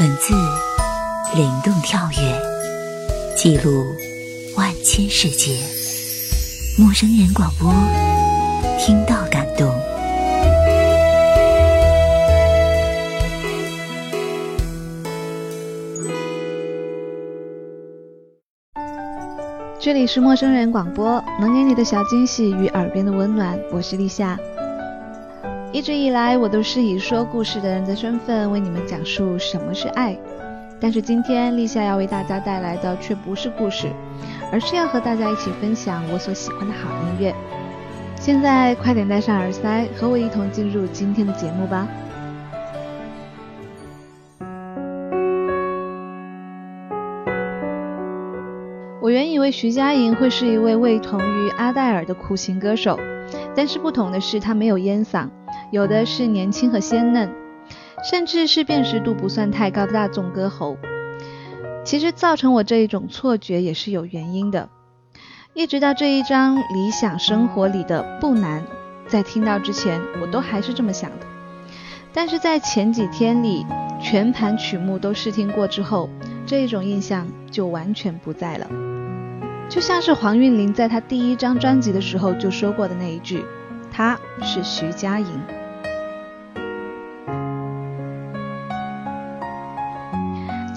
文字灵动跳跃，记录万千世界。陌生人广播，听到感动。这里是陌生人广播，能给你的小惊喜与耳边的温暖。我是立夏。一直以来，我都是以说故事的人的身份为你们讲述什么是爱。但是今天，立夏要为大家带来的却不是故事，而是要和大家一起分享我所喜欢的好音乐。现在，快点戴上耳塞，和我一同进入今天的节目吧。我原以为徐佳莹会是一位味同于阿黛尔的苦情歌手，但是不同的是，她没有烟嗓。有的是年轻和鲜嫩，甚至是辨识度不算太高的大众歌喉。其实造成我这一种错觉也是有原因的。一直到这一张《理想生活》里的不难，在听到之前我都还是这么想的。但是在前几天里全盘曲目都试听过之后，这一种印象就完全不在了。就像是黄韵玲在她第一张专辑的时候就说过的那一句：“她是徐佳莹。”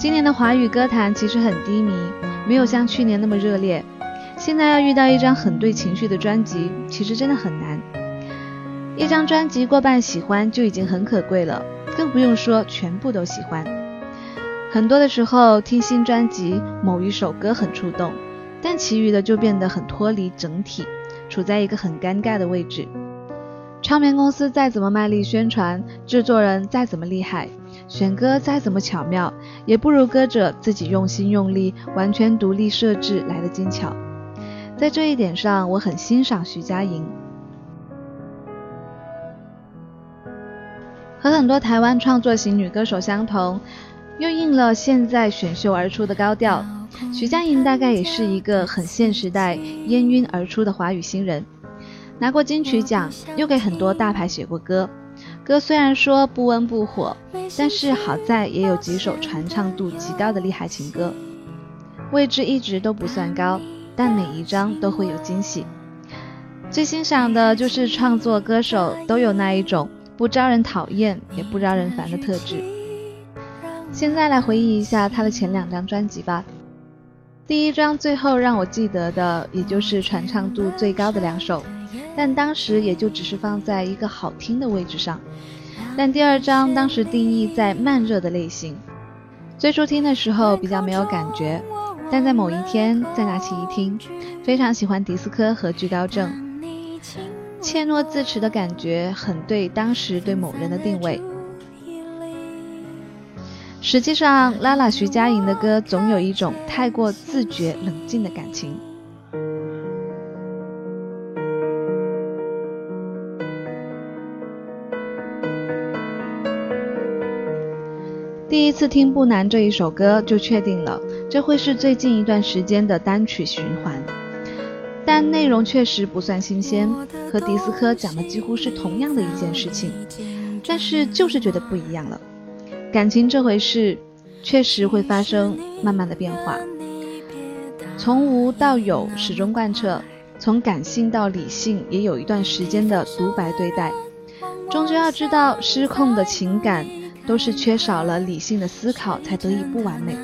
今年的华语歌坛其实很低迷，没有像去年那么热烈。现在要遇到一张很对情绪的专辑，其实真的很难。一张专辑过半喜欢就已经很可贵了，更不用说全部都喜欢。很多的时候听新专辑，某一首歌很触动，但其余的就变得很脱离整体，处在一个很尴尬的位置。唱片公司再怎么卖力宣传，制作人再怎么厉害。选歌再怎么巧妙，也不如歌者自己用心用力、完全独立设置来的精巧。在这一点上，我很欣赏徐佳莹。和很多台湾创作型女歌手相同，又应了现在选秀而出的高调，徐佳莹大概也是一个很现时代烟晕而出的华语新人。拿过金曲奖，又给很多大牌写过歌。歌虽然说不温不火，但是好在也有几首传唱度极高的厉害情歌，位置一直都不算高，但每一张都会有惊喜。最欣赏的就是创作歌手都有那一种不招人讨厌也不招人烦的特质。现在来回忆一下他的前两张专辑吧，第一张最后让我记得的，也就是传唱度最高的两首。但当时也就只是放在一个好听的位置上。但第二张当时定义在慢热的类型，最初听的时候比较没有感觉，但在某一天再拿起一听，非常喜欢迪斯科和居高正，怯懦自持的感觉很对当时对某人的定位。实际上，拉拉徐佳莹的歌总有一种太过自觉冷静的感情。第一次听不难这一首歌，就确定了这会是最近一段时间的单曲循环。但内容确实不算新鲜，和迪斯科讲的几乎是同样的一件事情，但是就是觉得不一样了。感情这回事，确实会发生慢慢的变化，从无到有始终贯彻，从感性到理性也有一段时间的独白对待，终究要知道失控的情感。都是缺少了理性的思考才得以不完美，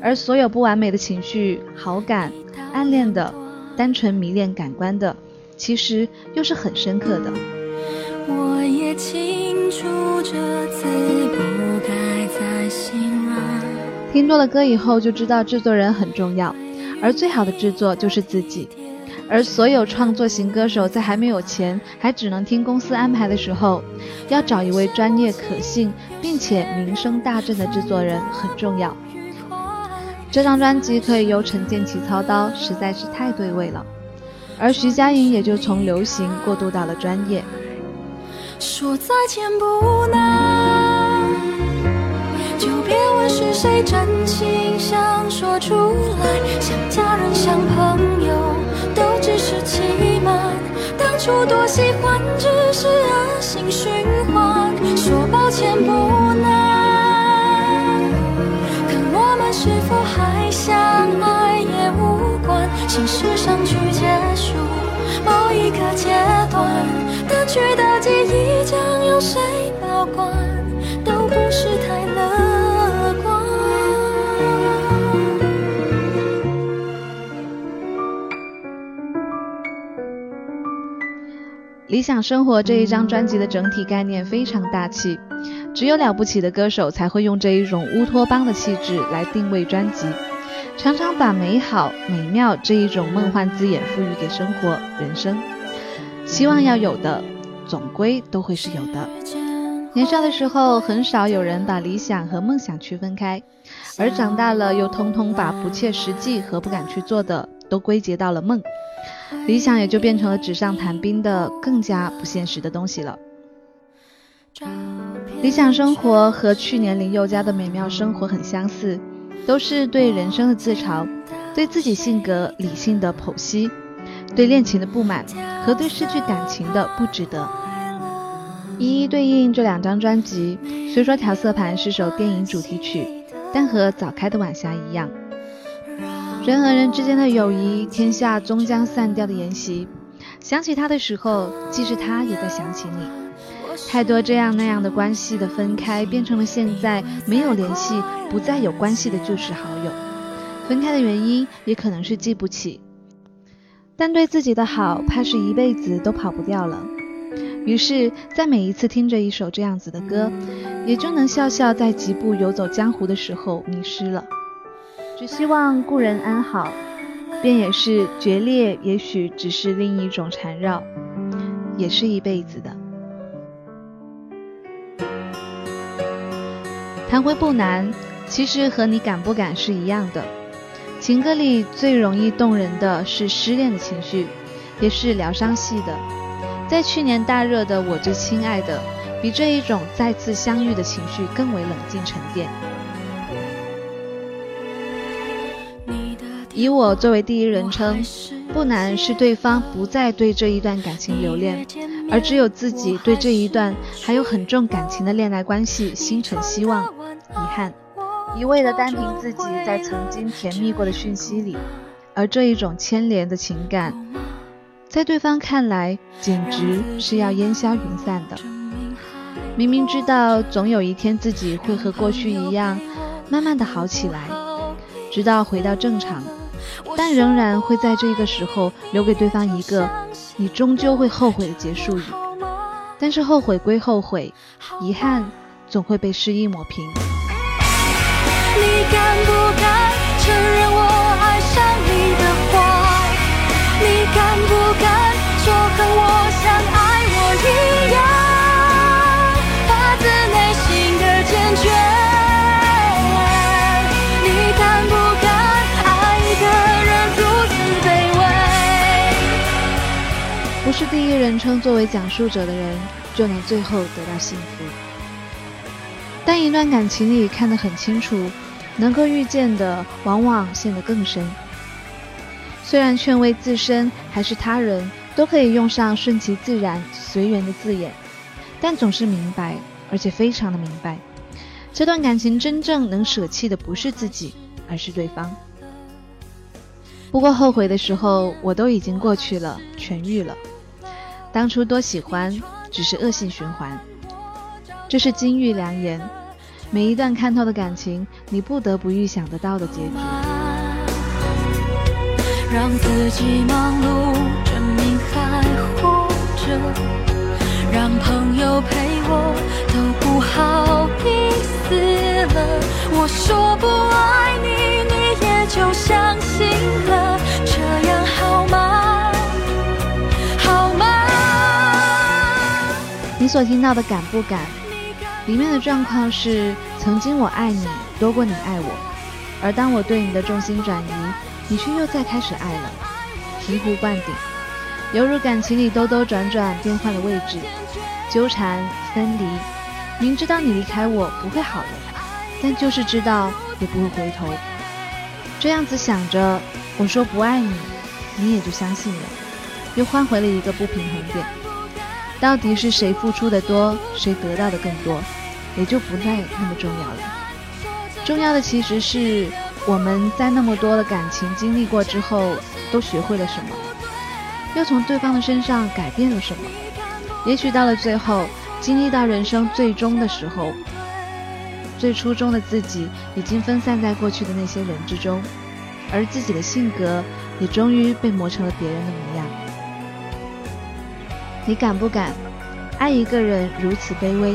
而所有不完美的情绪，好感、暗恋的、单纯迷恋感官的，其实又是很深刻的。我也清楚这次不该再。听多了歌以后就知道制作人很重要，而最好的制作就是自己。而所有创作型歌手在还没有钱，还只能听公司安排的时候，要找一位专业、可信并且名声大振的制作人很重要。这张专辑可以由陈建奇操刀，实在是太对味了。而徐佳莹也就从流行过渡到了专业。说再见不难，就别问是谁真心想说出来，像家人，像朋友。都只是欺瞒，当初多喜欢，只是恶性循环。说抱歉不难，可我们是否还相爱也无关，心事上去结束某一个阶段，淡去的记忆将由谁保管，都不是太乐理想生活这一张专辑的整体概念非常大气。只有了不起的歌手才会用这一种乌托邦的气质来定位专辑，常常把美好、美妙这一种梦幻字眼赋予给生活、人生。希望要有的，总归都会是有的。年少的时候，很少有人把理想和梦想区分开，而长大了，又通通把不切实际和不敢去做的都归结到了梦，理想也就变成了纸上谈兵的更加不现实的东西了。理想生活和去年林宥嘉的美妙生活很相似，都是对人生的自嘲，对自己性格理性的剖析，对恋情的不满和对失去感情的不值得，一一对应这两张专辑。虽说调色盘是首电影主题曲，但和早开的晚霞一样，人和人之间的友谊，天下终将散掉的筵席，想起他的时候，即使他也在想起你。太多这样那样的关系的分开，变成了现在没有联系、不再有关系的旧时好友。分开的原因也可能是记不起，但对自己的好，怕是一辈子都跑不掉了。于是，在每一次听着一首这样子的歌，也就能笑笑在疾步游走江湖的时候迷失了。只希望故人安好，便也是决裂，也许只是另一种缠绕，也是一辈子的。谈回不难，其实和你敢不敢是一样的。情歌里最容易动人的是失恋的情绪，也是疗伤系的。在去年大热的《我最亲爱的》，比这一种再次相遇的情绪更为冷静沉淀。以我作为第一人称，不难是对方不再对这一段感情留恋。而只有自己对这一段还有很重感情的恋爱关系心存希望、遗憾，一味的单凭自己在曾经甜蜜过的讯息里，而这一种牵连的情感，在对方看来简直是要烟消云散的。明明知道总有一天自己会和过去一样，慢慢的好起来，直到回到正常。但仍然会在这个时候留给对方一个你终究会后悔的结束语。但是后悔归后悔，遗憾总会被失意抹平。你敢不敢承认是第一人称作为讲述者的人就能最后得到幸福。但一段感情里看得很清楚，能够遇见的往往陷得更深。虽然劝慰自身还是他人都可以用上顺其自然、随缘的字眼，但总是明白，而且非常的明白，这段感情真正能舍弃的不是自己，而是对方。不过后悔的时候，我都已经过去了，痊愈了。当初多喜欢，只是恶性循环。这是金玉良言。每一段看透的感情，你不得不预想得到的结局。让自己忙碌，证明还活着。让朋友陪我，都不好意思了。我说不爱你，你也就相信了。这样好吗？你所听到的敢不敢，里面的状况是：曾经我爱你多过你爱我，而当我对你的重心转移，你却又再开始爱了，醍醐灌顶，犹如感情里兜兜转转变换了位置，纠缠分离，明知道你离开我不会好了，但就是知道也不会回头，这样子想着，我说不爱你，你也就相信了，又换回了一个不平衡点。到底是谁付出的多，谁得到的更多，也就不再那么重要了。重要的其实是我们在那么多的感情经历过之后，都学会了什么？又从对方的身上改变了什么？也许到了最后，经历到人生最终的时候，最初中的自己已经分散在过去的那些人之中，而自己的性格也终于被磨成了别人的模样。你敢不敢爱一个人如此卑微？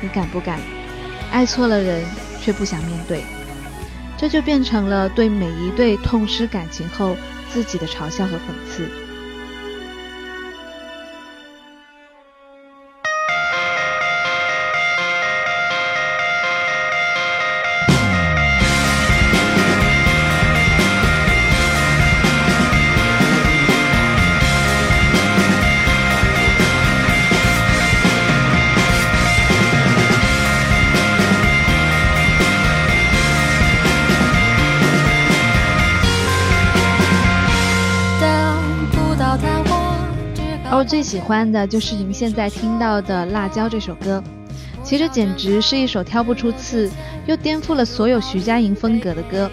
你敢不敢爱错了人却不想面对？这就变成了对每一对痛失感情后自己的嘲笑和讽刺。最喜欢的就是您现在听到的《辣椒》这首歌，其实简直是一首挑不出刺，又颠覆了所有徐佳莹风格的歌。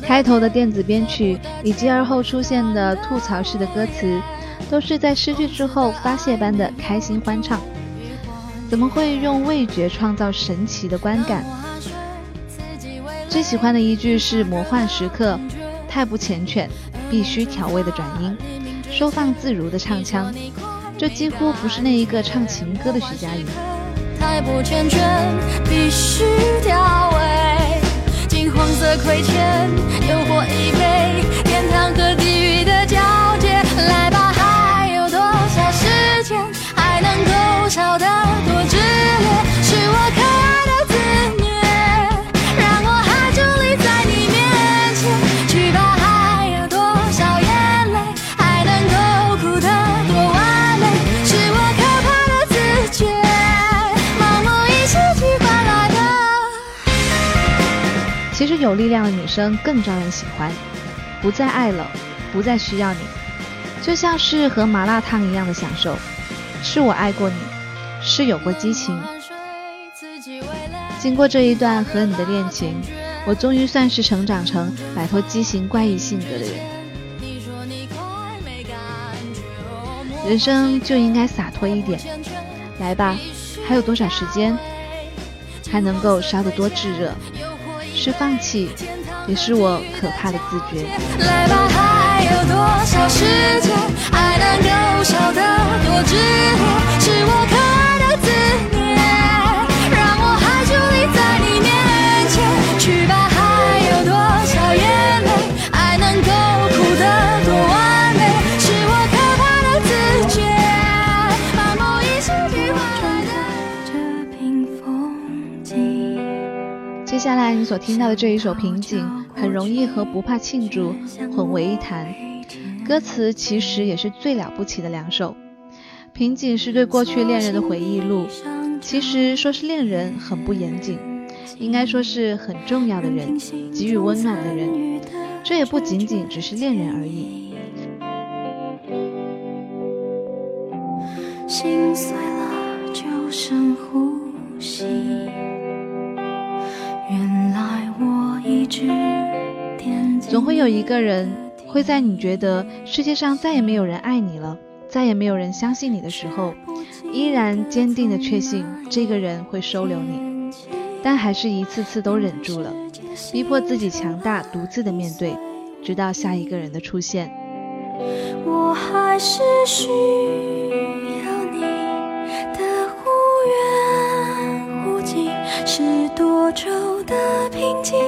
开头的电子编曲以及而后出现的吐槽式的歌词，都是在失去之后发泄般的开心欢唱。怎么会用味觉创造神奇的观感？最喜欢的一句是“魔幻时刻”，太不缱绻，必须调味的转音。收放自如的唱腔，这几乎不是那一个唱情歌的徐佳莹。太不健全，必须调味。金黄色亏欠，诱惑一杯，天堂和地狱的交界。来有力量的女生更招人喜欢。不再爱了，不再需要你，就像是喝麻辣烫一样的享受。是我爱过你，是有过激情。经过这一段和你的恋情，我终于算是成长成摆脱畸形怪异性格的人。人生就应该洒脱一点。来吧，还有多少时间？还能够烧得多炙热？是放弃，也是我可怕的自觉。来吧，还有多少时间？爱能够笑得多炽烈？是我可下来你所听到的这一首《瓶颈》，很容易和《不怕庆祝》混为一谈。歌词其实也是最了不起的两首。《瓶颈》是对过去恋人的回忆录，其实说是恋人很不严谨，应该说是很重要的人，给予温暖的人。这也不仅仅只是恋人而已。心碎了就深呼吸。总会有一个人会在你觉得世界上再也没有人爱你了，再也没有人相信你的时候，依然坚定的确信这个人会收留你，但还是一次次都忍住了，逼迫自己强大，独自的面对，直到下一个人的出现。我还是需要你的忽远忽近，是多愁的平静，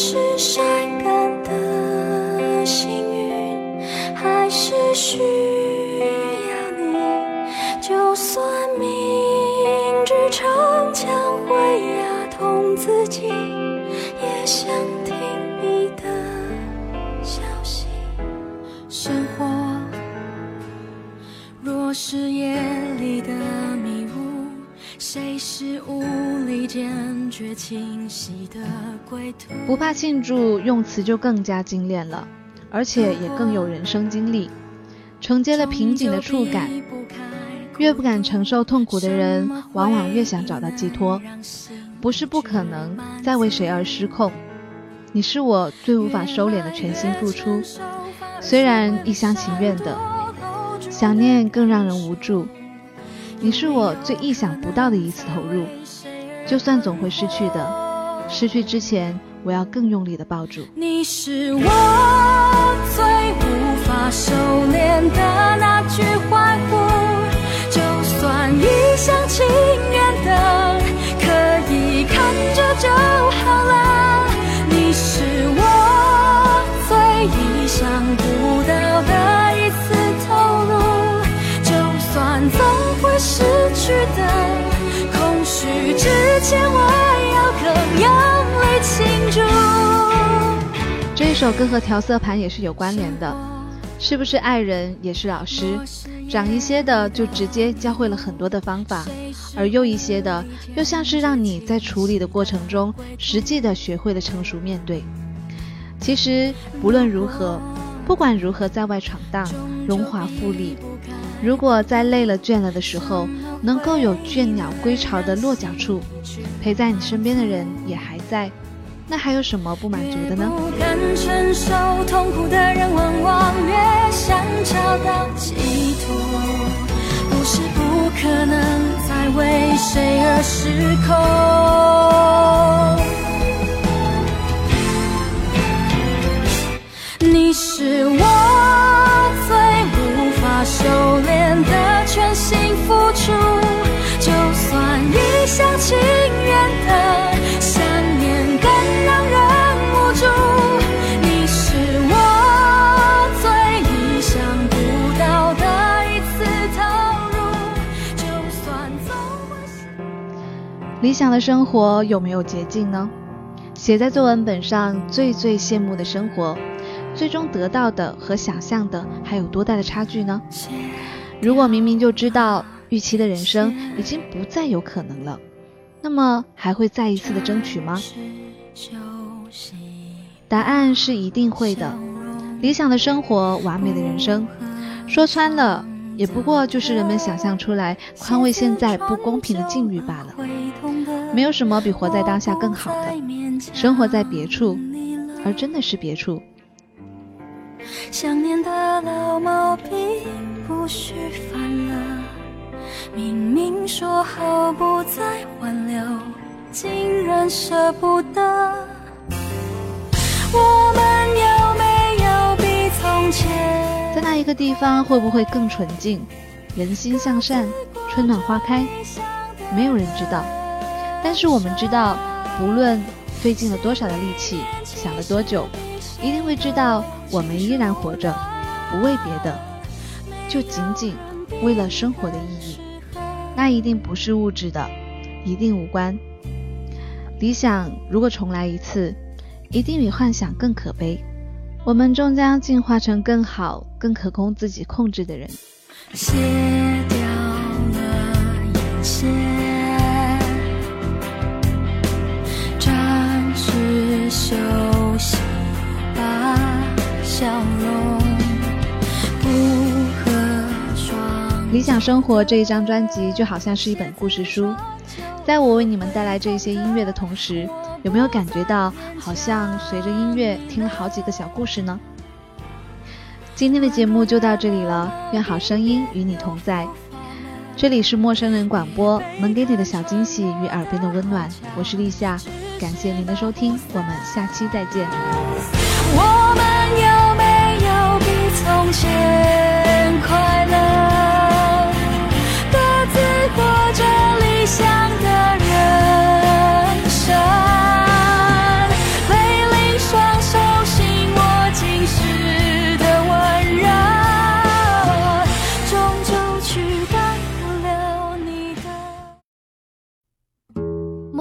是善感的幸运，还是需要你。就算明知逞强会压痛自己，也想听你的消息。生活若是夜里的，谁是无力坚决清晰的归途？不怕庆祝用词就更加精炼了，而且也更有人生经历，承接了瓶颈的触感。越不敢承受痛苦的人，往往越想找到寄托。不是不可能再为谁而失控。你是我最无法收敛的全心付出，虽然一厢情愿的，想念更让人无助。你是我最意想不到的一次投入，就算总会失去的，失去之前，我要更用力的抱住。你是我最无法收敛的那句欢呼，就算一厢情空虚之前我要更用力庆祝。这一首歌和调色盘也是有关联的，是不是爱人也是老师？长一些的就直接教会了很多的方法，而幼一些的又像是让你在处理的过程中实际的学会了成熟面对。其实不论如何，不管如何在外闯荡，荣华富丽，如果在累了倦了的时候，能够有倦鸟归巢的落脚处，陪在你身边的人也还在，那还有什么不满足的呢？不敢承受痛苦的人，往往越想找到寄托。不是不可能再为谁而失控。你是我理想的生活有没有捷径呢？写在作文本上最最羡慕的生活，最终得到的和想象的还有多大的差距呢？如果明明就知道预期的人生已经不再有可能了，那么还会再一次的争取吗？答案是一定会的。理想的生活，完美的人生，说穿了，也不过就是人们想象出来宽慰现在不公平的境遇罢了。没有什么比活在当下更好的。生活在别处，而真的是别处。想念的老毛病不许犯了，明明说好不再挽留，竟然舍不得。我们有没有比从前？在那一个地方，会不会更纯净？人心向善，春暖花开，没有人知道。但是我们知道，不论费尽了多少的力气，想了多久，一定会知道我们依然活着，不为别的，就仅仅为了生活的意义。那一定不是物质的，一定无关。理想如果重来一次，一定比幻想更可悲。我们终将进化成更好、更可供自己控制的人。卸掉了眼线，暂时休息吧，笑容不和双理想生活这一张专辑就好像是一本故事书，在我为你们带来这些音乐的同时，有没有感觉到好像随着音乐听了好几个小故事呢？今天的节目就到这里了，愿好声音与你同在。这里是陌生人广播，能给你的小惊喜与耳边的温暖。我是立夏，感谢您的收听，我们下期再见。我们有没有比从前